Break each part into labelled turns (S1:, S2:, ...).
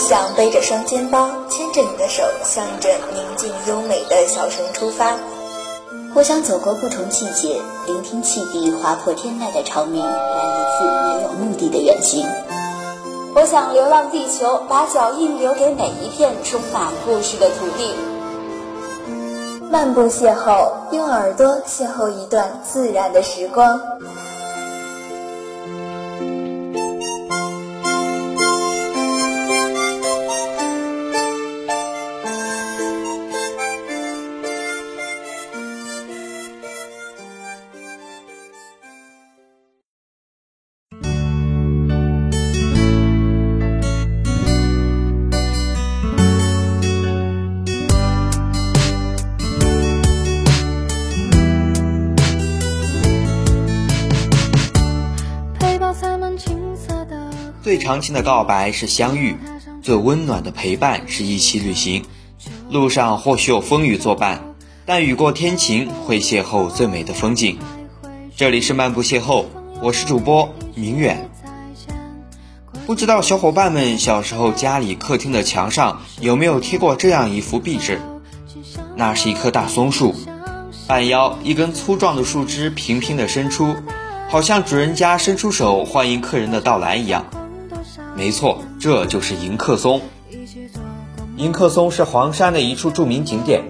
S1: 想背着双肩包，牵着你的手，向着宁静优美的小城出发。
S2: 我想走过不同季节，聆听汽笛划破天籁的长鸣，来一次没有目的的远行。
S3: 我想流浪地球，把脚印留给每一片充满故事的土地。
S1: 漫步邂逅，用耳朵邂逅一段自然的时光。
S4: 长情的告白是相遇，最温暖的陪伴是一起旅行。路上或许有风雨作伴，但雨过天晴会邂逅最美的风景。这里是漫步邂逅，我是主播明远。不知道小伙伴们小时候家里客厅的墙上有没有贴过这样一幅壁纸？那是一棵大松树，半腰一根粗壮的树枝平平的伸出，好像主人家伸出手欢迎客人的到来一样。没错，这就是迎客松。迎客松是黄山的一处著名景点，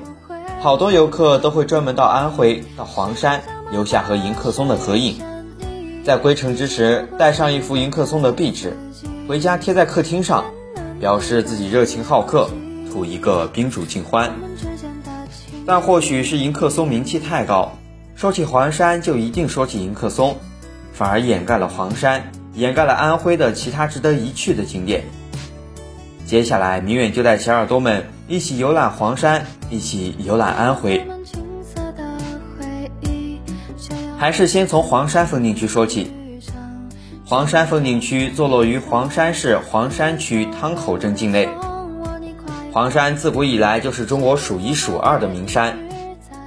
S4: 好多游客都会专门到安徽、到黄山留下和迎客松的合影。在归程之时，带上一幅迎客松的壁纸，回家贴在客厅上，表示自己热情好客，图一个宾主尽欢。但或许是迎客松名气太高，说起黄山就一定说起迎客松，反而掩盖了黄山。掩盖了安徽的其他值得一去的景点。接下来，明远就带小耳朵们一起游览黄山，一起游览安徽。还是先从黄山风景区说起。黄山风景区坐落于黄山市黄山区汤口镇境内。黄山自古以来就是中国数一数二的名山，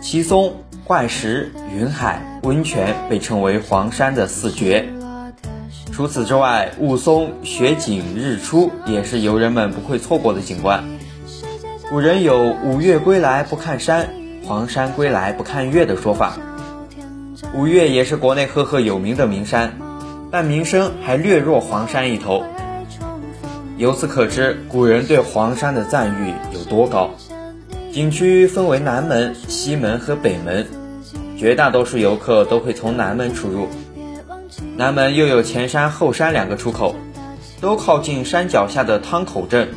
S4: 奇松、怪石、云海、温泉被称为黄山的四绝。除此之外，雾凇、雪景、日出也是游人们不会错过的景观。古人有“五岳归来不看山，黄山归来不看岳”的说法。五岳也是国内赫赫有名的名山，但名声还略弱黄山一头。由此可知，古人对黄山的赞誉有多高。景区分为南门、西门和北门，绝大多数游客都会从南门出入。南门又有前山后山两个出口，都靠近山脚下的汤口镇。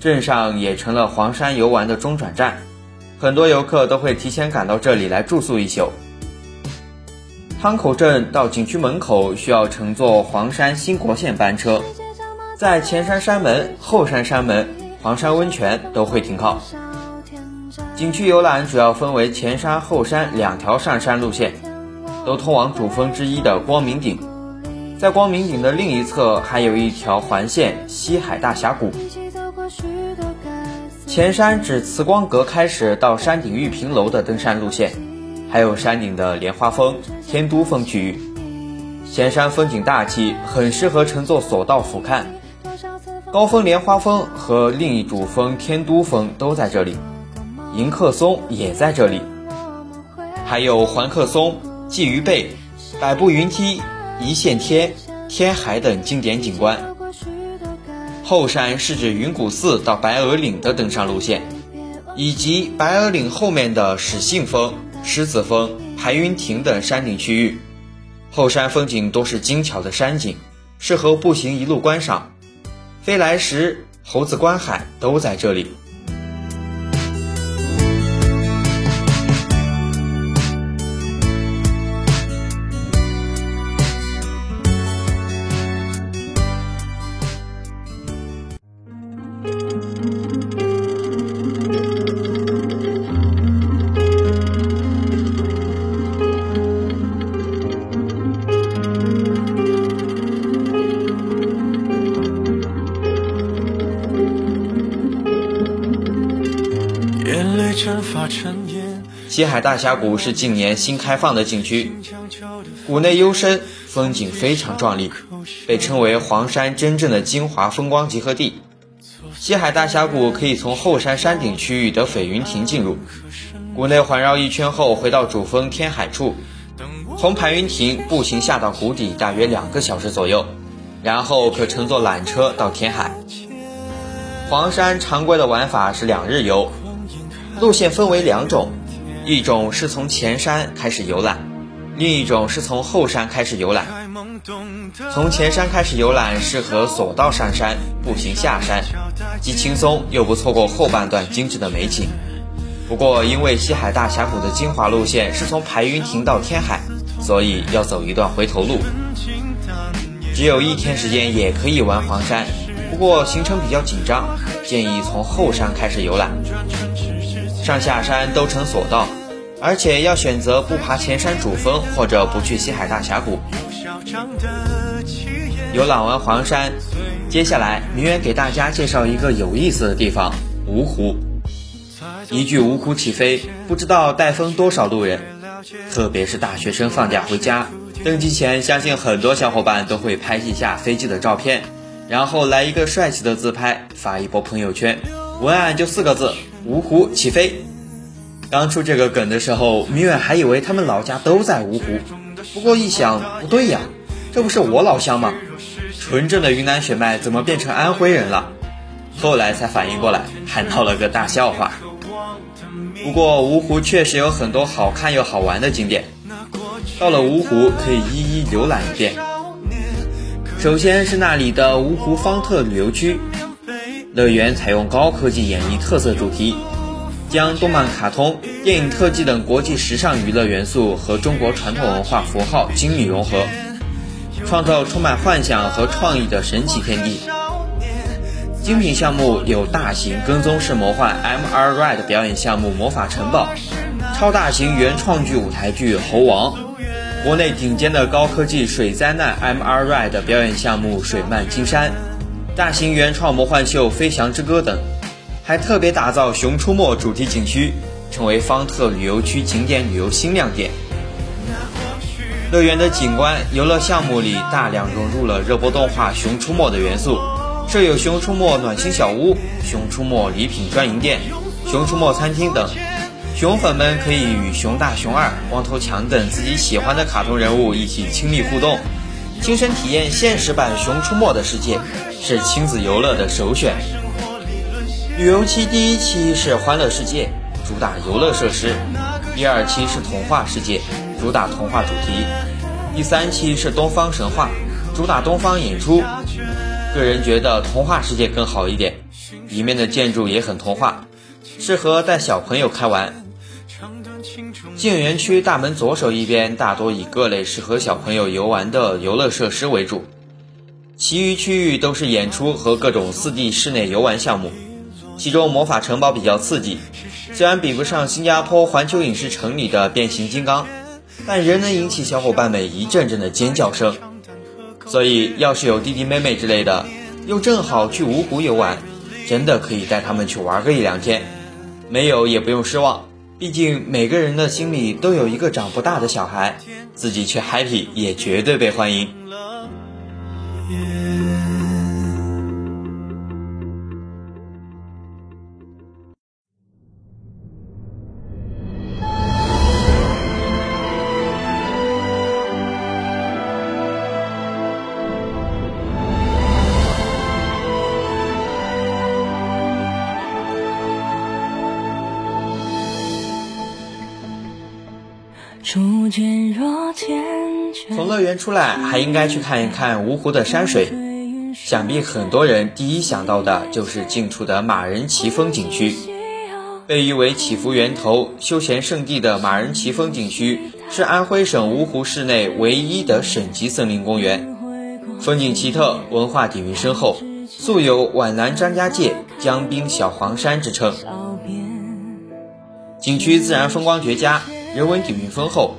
S4: 镇上也成了黄山游玩的中转站，很多游客都会提前赶到这里来住宿一宿。汤口镇到景区门口需要乘坐黄山新国线班车，在前山山门、后山山门、黄山温泉都会停靠。景区游览主要分为前山、后山两条上山路线。都通往主峰之一的光明顶，在光明顶的另一侧还有一条环线西海大峡谷。前山指慈光阁开始到山顶玉屏楼的登山路线，还有山顶的莲花峰、天都峰区域。前山风景大气，很适合乘坐索道俯瞰。高峰莲花峰和另一主峰天都峰都在这里，迎客松也在这里，还有环客松。鲫鱼背、百步云梯、一线天、天海等经典景观。后山是指云谷寺到白鹅岭的登山路线，以及白鹅岭后面的始信峰、狮子峰、排云亭等山顶区域。后山风景都是精巧的山景，适合步行一路观赏。飞来石、猴子观海都在这里。西海大峡谷是近年新开放的景区，谷内幽深，风景非常壮丽，被称为黄山真正的精华风光集合地。西海大峡谷可以从后山山顶区域的斐云亭进入，谷内环绕一圈后回到主峰天海处，从排云亭步行下到谷底大约两个小时左右，然后可乘坐缆车到天海。黄山常规的玩法是两日游，路线分为两种，一种是从前山开始游览，另一种是从后山开始游览。从前山开始游览适合索道上山，步行下山。既轻松又不错过后半段精致的美景。不过，因为西海大峡谷的精华路线是从排云亭到天海，所以要走一段回头路。只有一天时间也可以玩黄山，不过行程比较紧张，建议从后山开始游览。上下山都成索道，而且要选择不爬前山主峰或者不去西海大峡谷。游览完黄山。接下来，明远给大家介绍一个有意思的地方——芜湖。一句芜湖起飞，不知道带风多少路人。特别是大学生放假回家，登机前，相信很多小伙伴都会拍一下飞机的照片，然后来一个帅气的自拍，发一波朋友圈。文案就四个字：芜湖起飞。刚出这个梗的时候，明远还以为他们老家都在芜湖，不过一想，不对呀，这不是我老乡吗？纯正的云南血脉怎么变成安徽人了？后来才反应过来，还闹了个大笑话。不过芜湖确实有很多好看又好玩的景点，到了芜湖可以一一浏览一遍。首先是那里的芜湖方特旅游区，乐园采用高科技演绎特色主题，将动漫、卡通、电影特技等国际时尚娱乐元素和中国传统文化符号精密融合。创造充满幻想和创意的神奇天地。精品项目有大型跟踪式魔幻 MR Ride 表演项目《魔法城堡》，超大型原创剧舞台剧《猴王》，国内顶尖的高科技水灾难 MR Ride 表演项目《水漫金山》，大型原创魔幻秀《飞翔之歌》等，还特别打造《熊出没》主题景区，成为方特旅游区景点旅游新亮点。乐园的景观游乐项目里大量融入了热播动画《熊出没》的元素，设有《熊出没暖心小屋》、《熊出没礼品专营店》、《熊出没餐厅》等，熊粉们可以与熊大、熊二、光头强等自己喜欢的卡通人物一起亲密互动，亲身体验现实版《熊出没》的世界，是亲子游乐的首选。旅游期第一期是欢乐世界，主打游乐设施；第二期是童话世界。主打童话主题，第三期是东方神话，主打东方演出。个人觉得童话世界更好一点，里面的建筑也很童话，适合带小朋友开玩。进园区大门左手一边大多以各类适合小朋友游玩的游乐设施为主，其余区域都是演出和各种四 D 室内游玩项目。其中魔法城堡比较刺激，虽然比不上新加坡环球影视城里的变形金刚。但仍能引起小伙伴们一阵阵的尖叫声，所以要是有弟弟妹妹之类的，又正好去芜湖游玩，真的可以带他们去玩个一两天。没有也不用失望，毕竟每个人的心里都有一个长不大的小孩，自己去 happy 也绝对被欢迎。从乐园出来，还应该去看一看芜湖的山水。想必很多人第一想到的就是近处的马仁奇峰景区。被誉为祈福源头、休闲胜地的马仁奇峰景区，是安徽省芜湖市内唯一的省级森林公园，风景奇特，文化底蕴深厚，素有“皖南张家界、江滨小黄山”之称。景区自然风光绝佳。人文底蕴丰厚，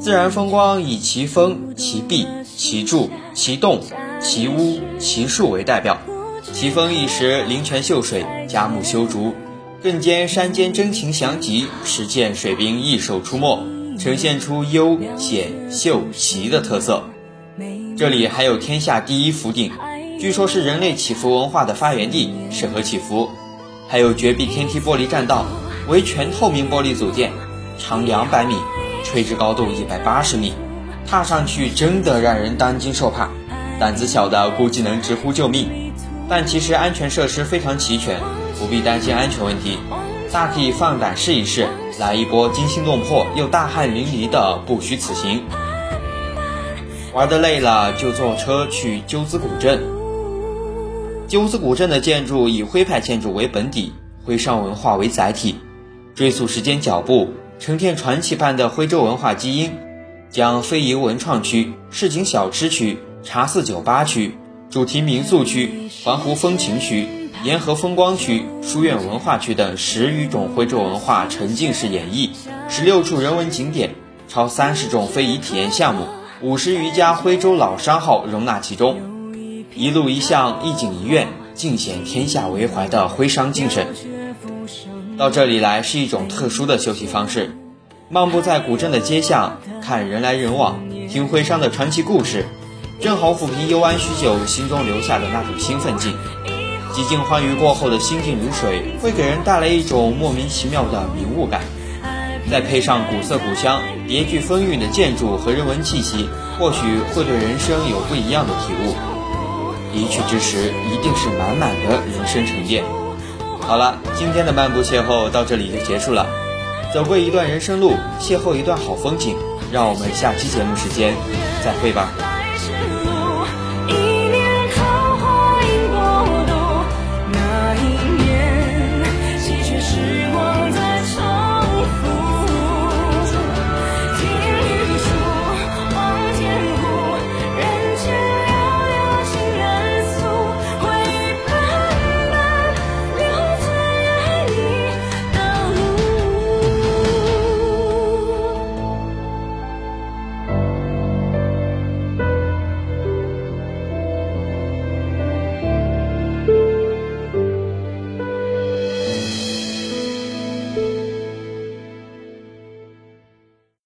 S4: 自然风光以奇峰、奇壁、奇柱、奇洞、奇屋、奇树为代表。奇峰一时灵泉秀水，佳木修竹，更兼山间真情祥吉，实践水兵一手出没，呈现出幽险秀奇的特色。这里还有天下第一福鼎，据说是人类祈福文化的发源地，适合祈福。还有绝壁天梯玻璃栈道，为全透明玻璃组件，长两百米，垂直高度一百八十米，踏上去真的让人担惊受怕，胆子小的估计能直呼救命。但其实安全设施非常齐全，不必担心安全问题，大可以放胆试一试，来一波惊心动魄又大汗淋漓的不虚此行。玩的累了就坐车去鸠兹古镇。鸠兹古镇的建筑以徽派建筑为本底，徽商文化为载体，追溯时间脚步，呈现传奇般的徽州文化基因，将非遗文创区、市井小吃区、茶肆酒吧区、主题民宿区、环湖风情区、沿河风光区、书院文化区等十余种徽州文化沉浸式演绎，十六处人文景点，超三十种非遗体验项目。五十余家徽州老商号容纳其中，一路一巷一景一院，尽显天下为怀的徽商精神。到这里来是一种特殊的休息方式，漫步在古镇的街巷，看人来人往，听徽商的传奇故事，正好抚平游玩许久心中留下的那种兴奋劲。几经欢愉过后的心静如水，会给人带来一种莫名其妙的明悟感。再配上古色古香、别具风韵的建筑和人文气息，或许会对人生有不一样的体悟。一去之时，一定是满满的人生沉淀。好了，今天的漫步邂逅到这里就结束了。走过一段人生路，邂逅一段好风景，让我们下期节目时间再会吧。